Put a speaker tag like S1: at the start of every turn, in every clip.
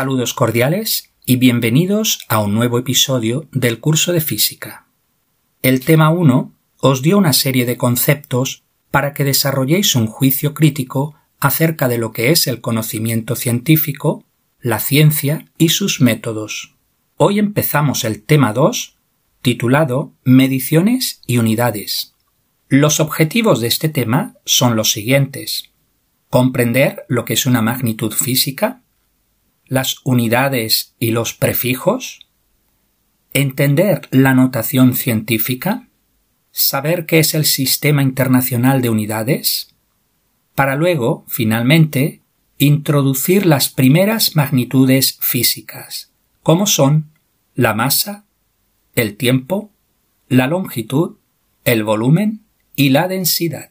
S1: Saludos cordiales y bienvenidos a un nuevo episodio del curso de física. El tema 1 os dio una serie de conceptos para que desarrolléis un juicio crítico acerca de lo que es el conocimiento científico, la ciencia y sus métodos. Hoy empezamos el tema 2, titulado Mediciones y unidades. Los objetivos de este tema son los siguientes. Comprender lo que es una magnitud física, las unidades y los prefijos, entender la notación científica, saber qué es el Sistema Internacional de Unidades, para luego, finalmente, introducir las primeras magnitudes físicas, como son la masa, el tiempo, la longitud, el volumen y la densidad.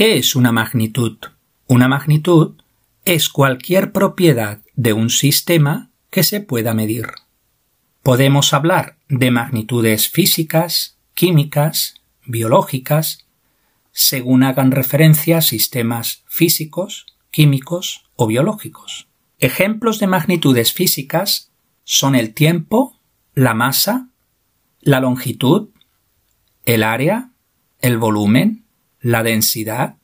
S1: ¿Qué es una magnitud? Una magnitud es cualquier propiedad de un sistema que se pueda medir. Podemos hablar de magnitudes físicas, químicas, biológicas, según hagan referencia a sistemas físicos, químicos o biológicos. Ejemplos de magnitudes físicas son el tiempo, la masa, la longitud, el área, el volumen, la densidad,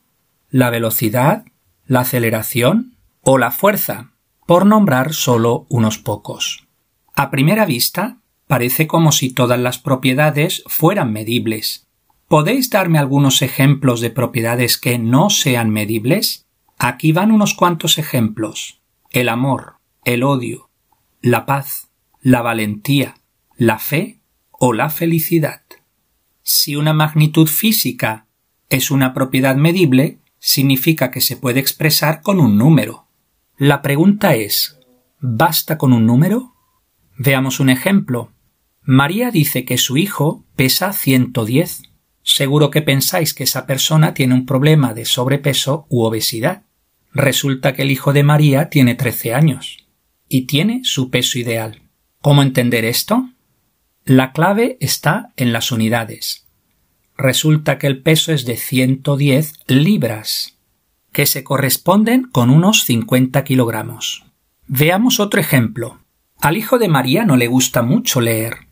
S1: la velocidad, la aceleración o la fuerza, por nombrar solo unos pocos. A primera vista, parece como si todas las propiedades fueran medibles. ¿Podéis darme algunos ejemplos de propiedades que no sean medibles? Aquí van unos cuantos ejemplos. El amor, el odio, la paz, la valentía, la fe o la felicidad. Si una magnitud física es una propiedad medible, significa que se puede expresar con un número. La pregunta es ¿basta con un número? Veamos un ejemplo. María dice que su hijo pesa 110. Seguro que pensáis que esa persona tiene un problema de sobrepeso u obesidad. Resulta que el hijo de María tiene 13 años y tiene su peso ideal. ¿Cómo entender esto? La clave está en las unidades resulta que el peso es de 110 libras, que se corresponden con unos 50 kilogramos. Veamos otro ejemplo. Al hijo de María no le gusta mucho leer,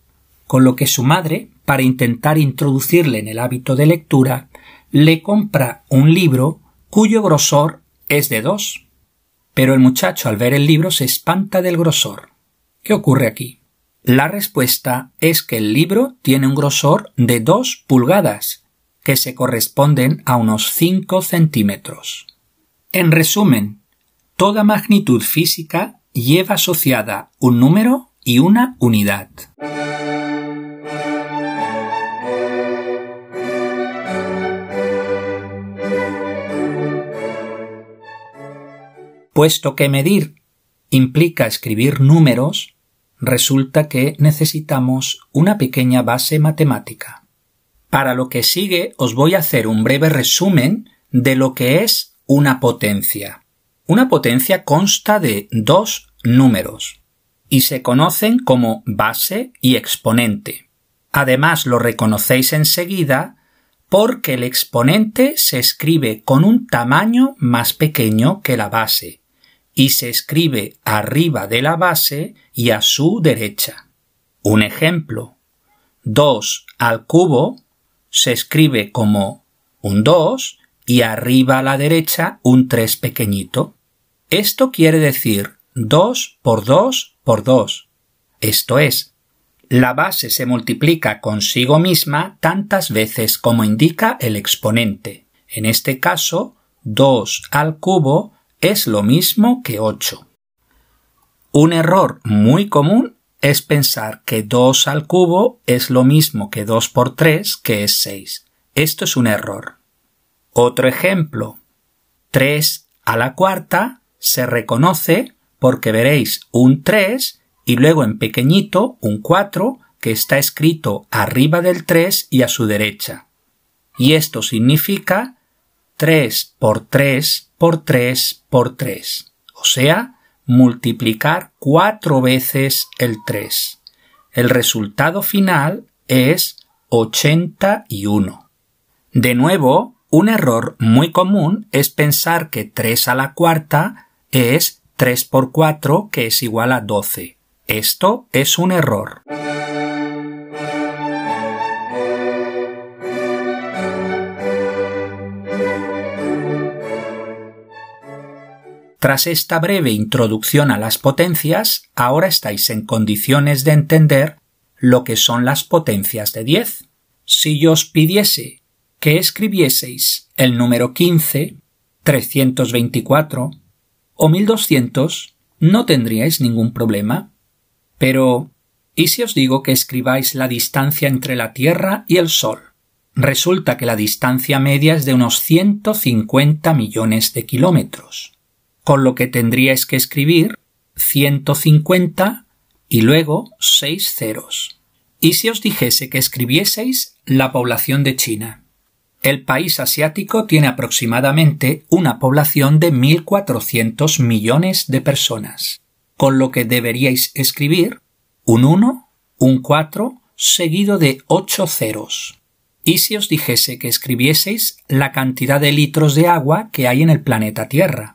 S1: con lo que su madre, para intentar introducirle en el hábito de lectura, le compra un libro cuyo grosor es de dos. Pero el muchacho al ver el libro se espanta del grosor. ¿Qué ocurre aquí? La respuesta es que el libro tiene un grosor de 2 pulgadas, que se corresponden a unos 5 centímetros. En resumen, toda magnitud física lleva asociada un número y una unidad. Puesto que medir implica escribir números, resulta que necesitamos una pequeña base matemática. Para lo que sigue os voy a hacer un breve resumen de lo que es una potencia. Una potencia consta de dos números y se conocen como base y exponente. Además lo reconocéis enseguida porque el exponente se escribe con un tamaño más pequeño que la base y se escribe arriba de la base y a su derecha. Un ejemplo. 2 al cubo se escribe como un 2 y arriba a la derecha un 3 pequeñito. Esto quiere decir 2 por 2 por 2. Esto es, la base se multiplica consigo misma tantas veces como indica el exponente. En este caso, 2 al cubo es lo mismo que 8. Un error muy común es pensar que 2 al cubo es lo mismo que 2 por 3, que es 6. Esto es un error. Otro ejemplo. 3 a la cuarta se reconoce porque veréis un 3 y luego en pequeñito un 4 que está escrito arriba del 3 y a su derecha. Y esto significa 3 por 3 por 3 por 3, o sea, multiplicar cuatro veces el 3. El resultado final es 81. De nuevo, un error muy común es pensar que 3 a la cuarta es 3 por 4 que es igual a 12. Esto es un error. Tras esta breve introducción a las potencias, ahora estáis en condiciones de entender lo que son las potencias de 10. Si yo os pidiese que escribieseis el número 15, 324 o 1200, no tendríais ningún problema. Pero, ¿y si os digo que escribáis la distancia entre la Tierra y el Sol? Resulta que la distancia media es de unos 150 millones de kilómetros con lo que tendríais que escribir 150 y luego seis ceros. ¿Y si os dijese que escribieseis la población de China? El país asiático tiene aproximadamente una población de 1.400 millones de personas, con lo que deberíais escribir un 1, un 4, seguido de 8 ceros. ¿Y si os dijese que escribieseis la cantidad de litros de agua que hay en el planeta Tierra?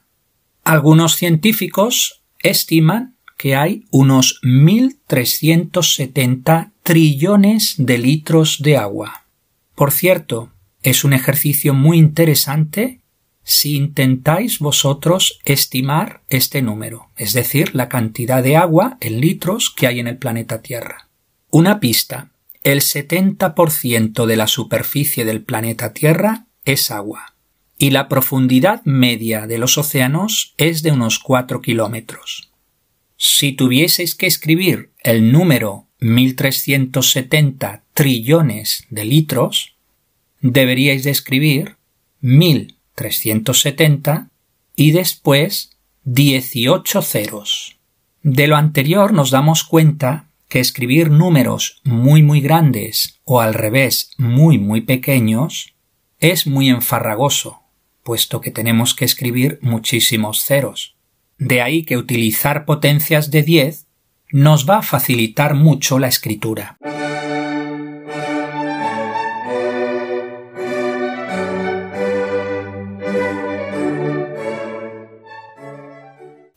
S1: Algunos científicos estiman que hay unos 1.370 trillones de litros de agua. Por cierto, es un ejercicio muy interesante si intentáis vosotros estimar este número, es decir, la cantidad de agua en litros que hay en el planeta Tierra. Una pista. El 70% de la superficie del planeta Tierra es agua y la profundidad media de los océanos es de unos 4 kilómetros. Si tuvieseis que escribir el número 1370 trillones de litros, deberíais de escribir 1370 y después 18 ceros. De lo anterior nos damos cuenta que escribir números muy muy grandes o al revés muy muy pequeños es muy enfarragoso puesto que tenemos que escribir muchísimos ceros. De ahí que utilizar potencias de 10 nos va a facilitar mucho la escritura.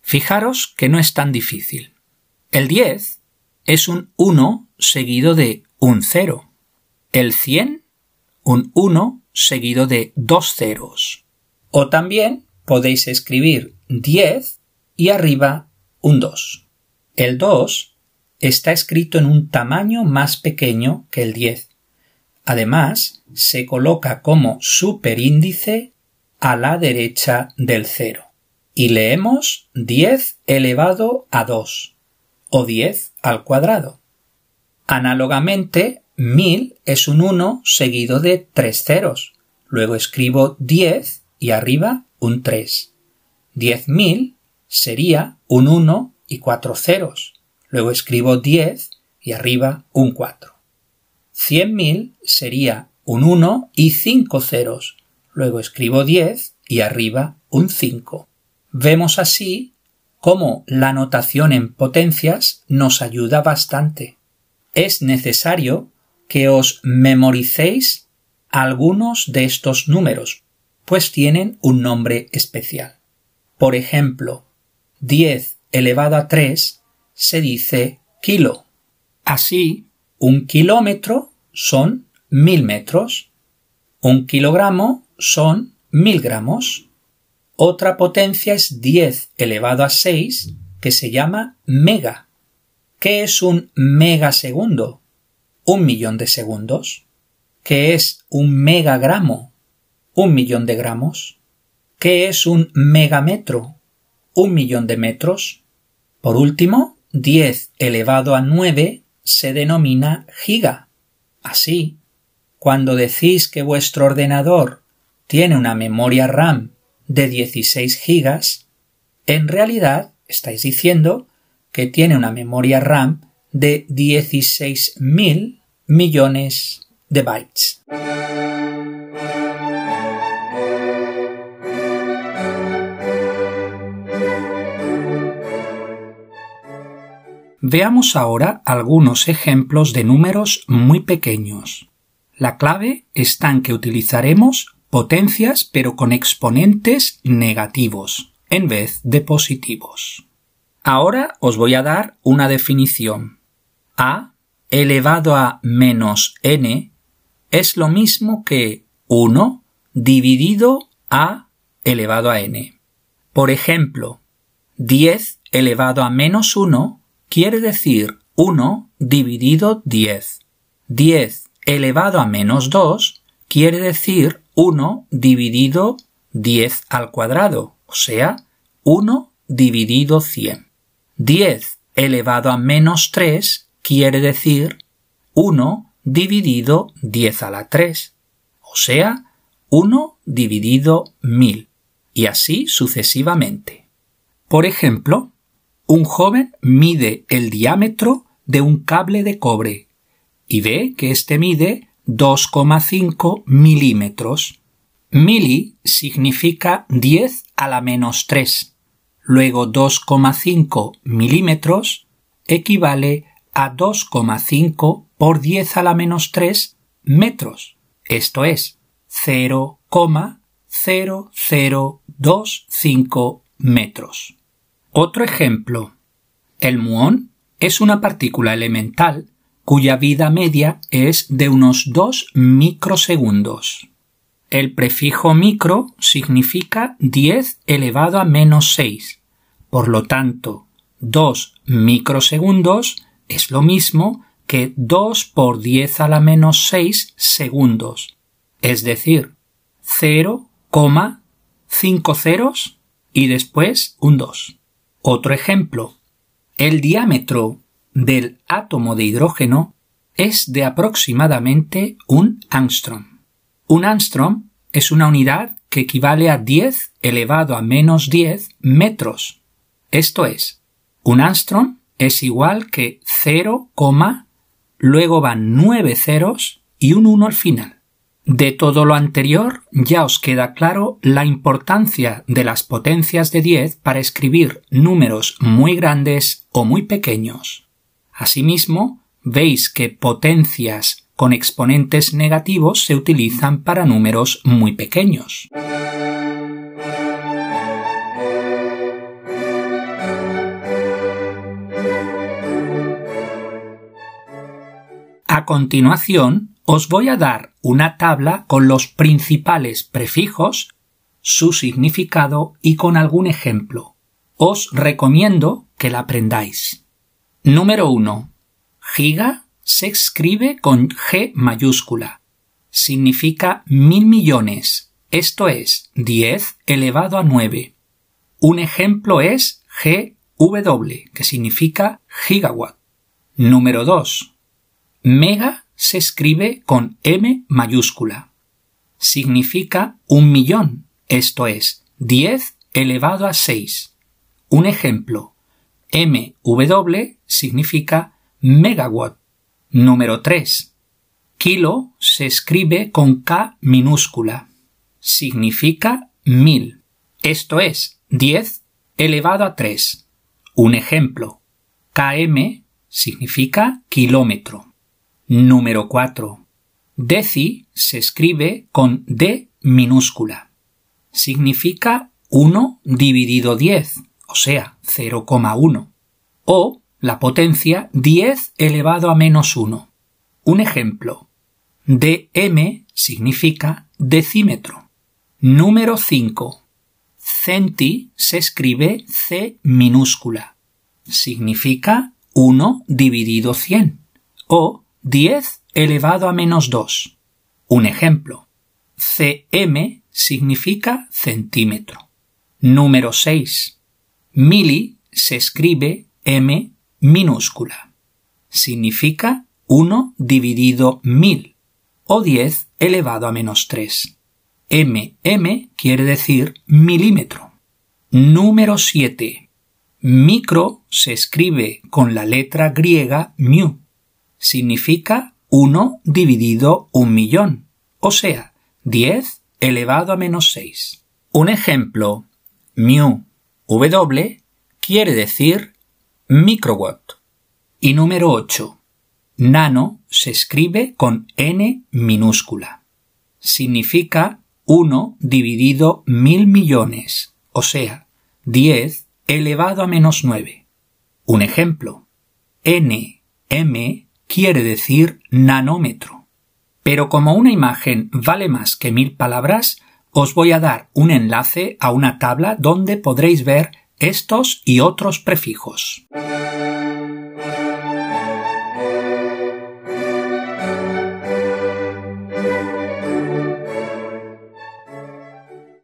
S1: Fijaros que no es tan difícil. El 10 es un 1 seguido de un 0. El 100, un 1 seguido de dos ceros. O también podéis escribir 10 y arriba un 2. El 2 está escrito en un tamaño más pequeño que el 10. Además, se coloca como superíndice a la derecha del 0. Y leemos 10 elevado a 2 o 10 al cuadrado. Análogamente, 1000 es un 1 seguido de 3 ceros. Luego escribo 10 y arriba un 3. 10.000 sería un 1 y 4 ceros. Luego escribo 10 y arriba un 4. 100.000 sería un 1 y 5 ceros. Luego escribo 10 y arriba un 5. Vemos así cómo la notación en potencias nos ayuda bastante. Es necesario que os memoricéis algunos de estos números, pues tienen un nombre especial. Por ejemplo, 10 elevado a 3 se dice kilo. Así, un kilómetro son mil metros. Un kilogramo son mil gramos. Otra potencia es 10 elevado a 6, que se llama mega. ¿Qué es un megasegundo? Un millón de segundos. ¿Qué es un megagramo? Un millón de gramos. ¿Qué es un megametro? Un millón de metros. Por último, 10 elevado a 9 se denomina giga. Así, cuando decís que vuestro ordenador tiene una memoria RAM de 16 gigas, en realidad estáis diciendo que tiene una memoria RAM de 16.000 millones de bytes. Veamos ahora algunos ejemplos de números muy pequeños. La clave está en que utilizaremos potencias pero con exponentes negativos en vez de positivos. Ahora os voy a dar una definición. A elevado a menos n es lo mismo que 1 dividido a elevado a n. Por ejemplo, 10 elevado a menos 1 quiere decir 1 dividido 10. 10 elevado a menos 2 quiere decir 1 dividido 10 al cuadrado, o sea, 1 dividido 100. 10 elevado a menos 3 quiere decir 1 dividido 10 a la 3, o sea, 1 dividido 1000, y así sucesivamente. Por ejemplo, un joven mide el diámetro de un cable de cobre y ve que éste mide 2,5 milímetros. Mili significa 10 a la menos 3. Luego 2,5 milímetros equivale a 2,5 por 10 a la menos 3 metros. Esto es 0,0025 metros. Otro ejemplo. El muón es una partícula elemental cuya vida media es de unos 2 microsegundos. El prefijo micro significa 10 elevado a menos 6. Por lo tanto, 2 microsegundos es lo mismo que 2 por 10 a la menos 6 segundos, es decir, 0,5 ceros y después un 2. Otro ejemplo. El diámetro del átomo de hidrógeno es de aproximadamente un angstrom. Un angstrom es una unidad que equivale a 10 elevado a menos 10 metros. Esto es, un angstrom es igual que 0, luego van 9 ceros y un 1 al final. De todo lo anterior ya os queda claro la importancia de las potencias de 10 para escribir números muy grandes o muy pequeños. Asimismo, veis que potencias con exponentes negativos se utilizan para números muy pequeños. A continuación, os voy a dar una tabla con los principales prefijos, su significado y con algún ejemplo. Os recomiendo que la aprendáis. Número 1. Giga se escribe con G mayúscula. Significa mil millones, esto es 10 elevado a 9. Un ejemplo es GW, que significa gigawatt. Número 2. Mega se escribe con M mayúscula. Significa un millón, esto es 10 elevado a 6. Un ejemplo. MW significa megawatt. Número 3. Kilo se escribe con K minúscula. Significa mil. Esto es 10 elevado a 3. Un ejemplo. KM significa kilómetro. Número 4. Deci se escribe con D minúscula. Significa 1 dividido 10, o sea, 0,1. O la potencia 10 elevado a menos 1. Un ejemplo. dm significa decímetro. Número 5. Centi se escribe C minúscula. Significa 1 dividido 100. O 10 elevado a menos 2. Un ejemplo. cm significa centímetro. Número 6. Mili se escribe m minúscula. Significa 1 dividido 1000 o 10 elevado a menos 3. mm quiere decir milímetro. Número 7. Micro se escribe con la letra griega mu significa 1 dividido un millón, o sea, 10 elevado a menos 6. Un ejemplo, mu w quiere decir microwatt. Y número 8. Nano se escribe con n minúscula. Significa 1 dividido mil millones, o sea, 10 elevado a menos 9. Un ejemplo. N, M quiere decir nanómetro. Pero como una imagen vale más que mil palabras, os voy a dar un enlace a una tabla donde podréis ver estos y otros prefijos.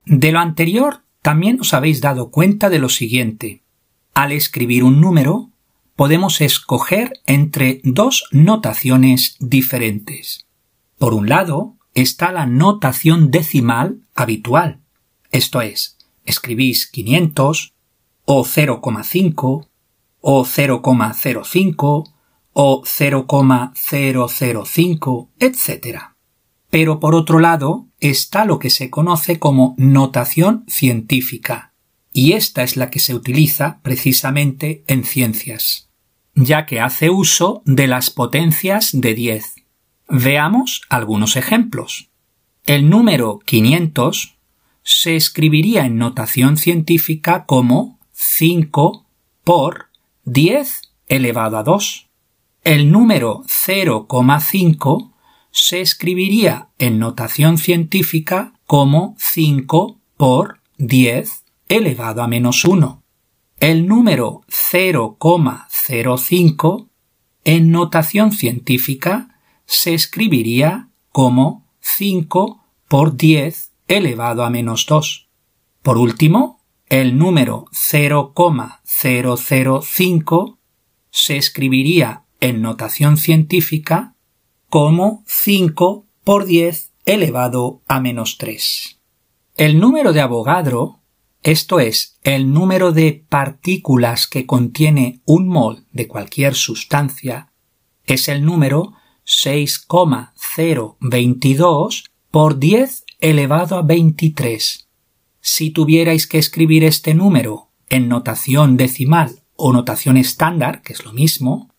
S1: De lo anterior, también os habéis dado cuenta de lo siguiente. Al escribir un número, podemos escoger entre dos notaciones diferentes. Por un lado, está la notación decimal habitual. Esto es, escribís 500 o 0,5 o 0,05 o 0,005, etc. Pero por otro lado está lo que se conoce como notación científica, y esta es la que se utiliza precisamente en ciencias, ya que hace uso de las potencias de 10. Veamos algunos ejemplos. El número 500 se escribiría en notación científica como 5 por 10 elevado a 2. El número 0,5 se escribiría en notación científica como 5 por 10 elevado a menos 1. El número 0,05 en notación científica se escribiría como 5 por 10 elevado a menos 2. Por último, el número 0,005 se escribiría en notación científica como 5 por 10 elevado a menos 3. El número de Avogadro, esto es, el número de partículas que contiene un mol de cualquier sustancia, es el número 6,022 por 10 elevado a 23. Si tuvierais que escribir este número en notación decimal o notación estándar, que es lo mismo,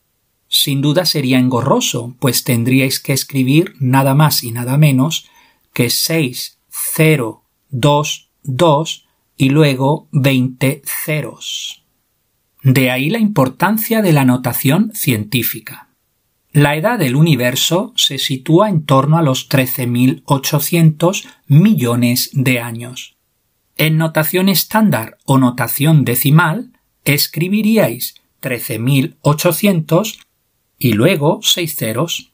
S1: sin duda sería engorroso, pues tendríais que escribir nada más y nada menos que 6, 0, 2, 2 y luego 20 ceros. De ahí la importancia de la notación científica. La edad del universo se sitúa en torno a los 13.800 millones de años. En notación estándar o notación decimal escribiríais 13.800 y luego seis ceros,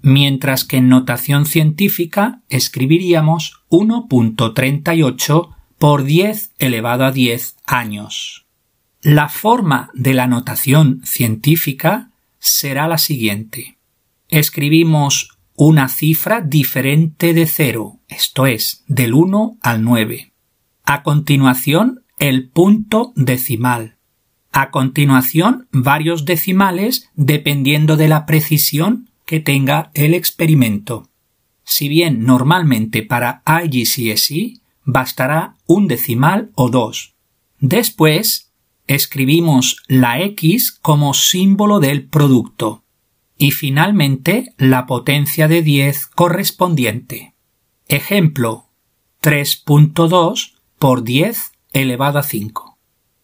S1: mientras que en notación científica escribiríamos 1.38 por 10 elevado a 10 años. La forma de la notación científica será la siguiente. Escribimos una cifra diferente de cero, esto es, del 1 al 9. A continuación, el punto decimal. A continuación, varios decimales dependiendo de la precisión que tenga el experimento. Si bien normalmente para IGCSE bastará un decimal o dos. Después, escribimos la X como símbolo del producto. Y finalmente, la potencia de 10 correspondiente. Ejemplo, 3.2 por 10 elevado a 5.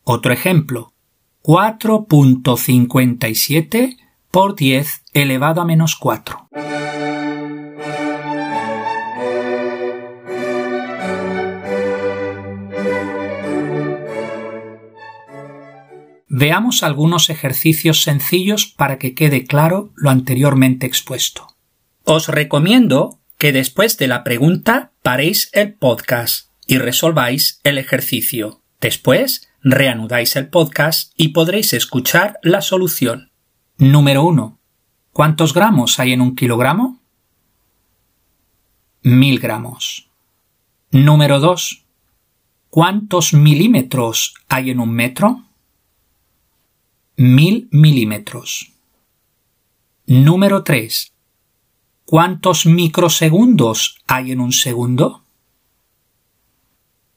S1: Otro ejemplo, 4.57 por 10 elevado a menos 4. Veamos algunos ejercicios sencillos para que quede claro lo anteriormente expuesto. Os recomiendo que después de la pregunta paréis el podcast y resolváis el ejercicio. Después reanudáis el podcast y podréis escuchar la solución. Número 1. ¿Cuántos gramos hay en un kilogramo? Mil gramos. Número 2. ¿Cuántos milímetros hay en un metro? Mil milímetros. Número 3. ¿Cuántos microsegundos hay en un segundo?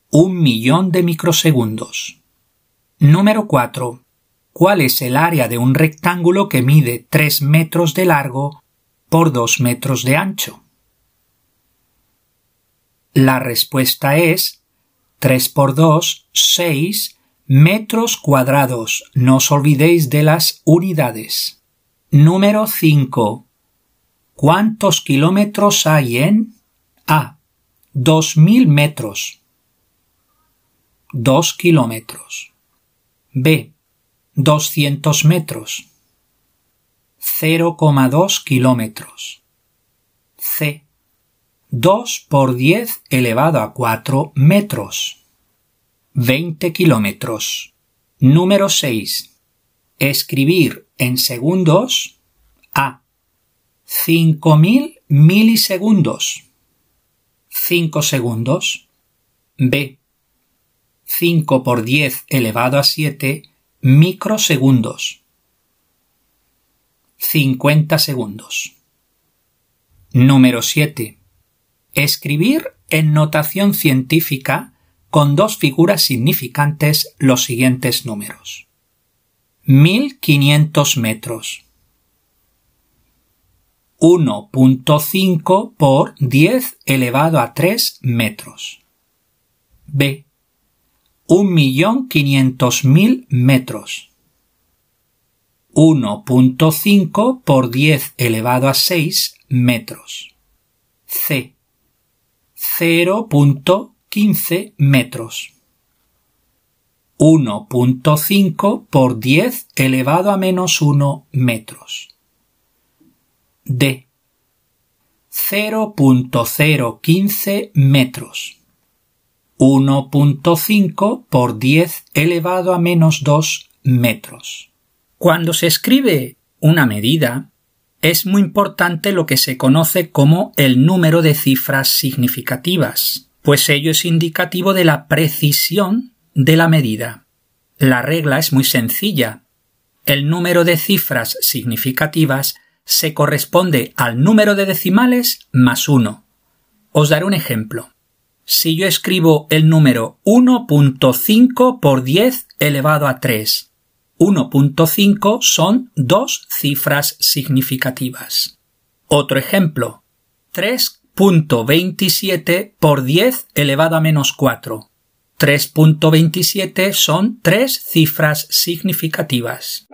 S1: Un millón de microsegundos. Número 4. ¿Cuál es el área de un rectángulo que mide 3 metros de largo por 2 metros de ancho. La respuesta es 3 por 2, 6 metros cuadrados. No os olvidéis de las unidades. Número 5. ¿Cuántos kilómetros hay en A? 2000 metros. 2 kilómetros. B. 200 metros. 0,2 kilómetros. C. 2 por 10 elevado a 4 metros. 20 kilómetros. Número 6. Escribir en segundos a 5000 milisegundos. 5 segundos. B. 5 por 10 elevado a 7 microsegundos. 50 segundos. Número 7. Escribir en notación científica con dos figuras significantes los siguientes números. 1500 metros. 1.5 por 10 elevado a 3 metros. B. 1.500.000 metros. 1.5 por 10 elevado a 6 metros. C. 0.15 metros. 1.5 por 10 elevado a menos 1 metros. D. 0.015 metros. 1.5 por 10 elevado a menos 2 metros. Cuando se escribe una medida, es muy importante lo que se conoce como el número de cifras significativas, pues ello es indicativo de la precisión de la medida. La regla es muy sencilla. El número de cifras significativas se corresponde al número de decimales más 1. Os daré un ejemplo. Si yo escribo el número 1.5 por 10 elevado a 3, 1.5 son dos cifras significativas. Otro ejemplo. 3.27 por 10 elevado a menos 4. 3.27 son tres cifras significativas.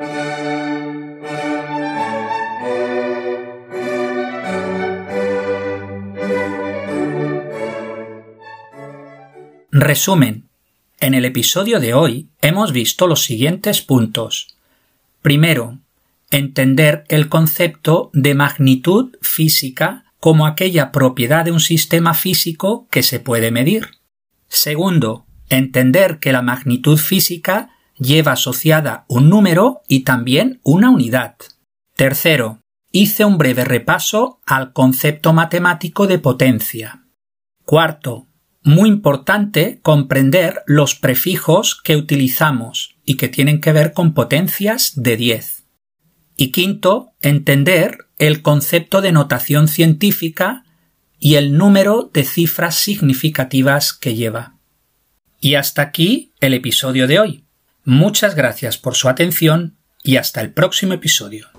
S1: Resumen. En el episodio de hoy hemos visto los siguientes puntos. Primero, entender el concepto de magnitud física como aquella propiedad de un sistema físico que se puede medir. Segundo, entender que la magnitud física lleva asociada un número y también una unidad. Tercero, hice un breve repaso al concepto matemático de potencia. Cuarto, muy importante comprender los prefijos que utilizamos y que tienen que ver con potencias de 10. Y quinto, entender el concepto de notación científica y el número de cifras significativas que lleva. Y hasta aquí el episodio de hoy. Muchas gracias por su atención y hasta el próximo episodio.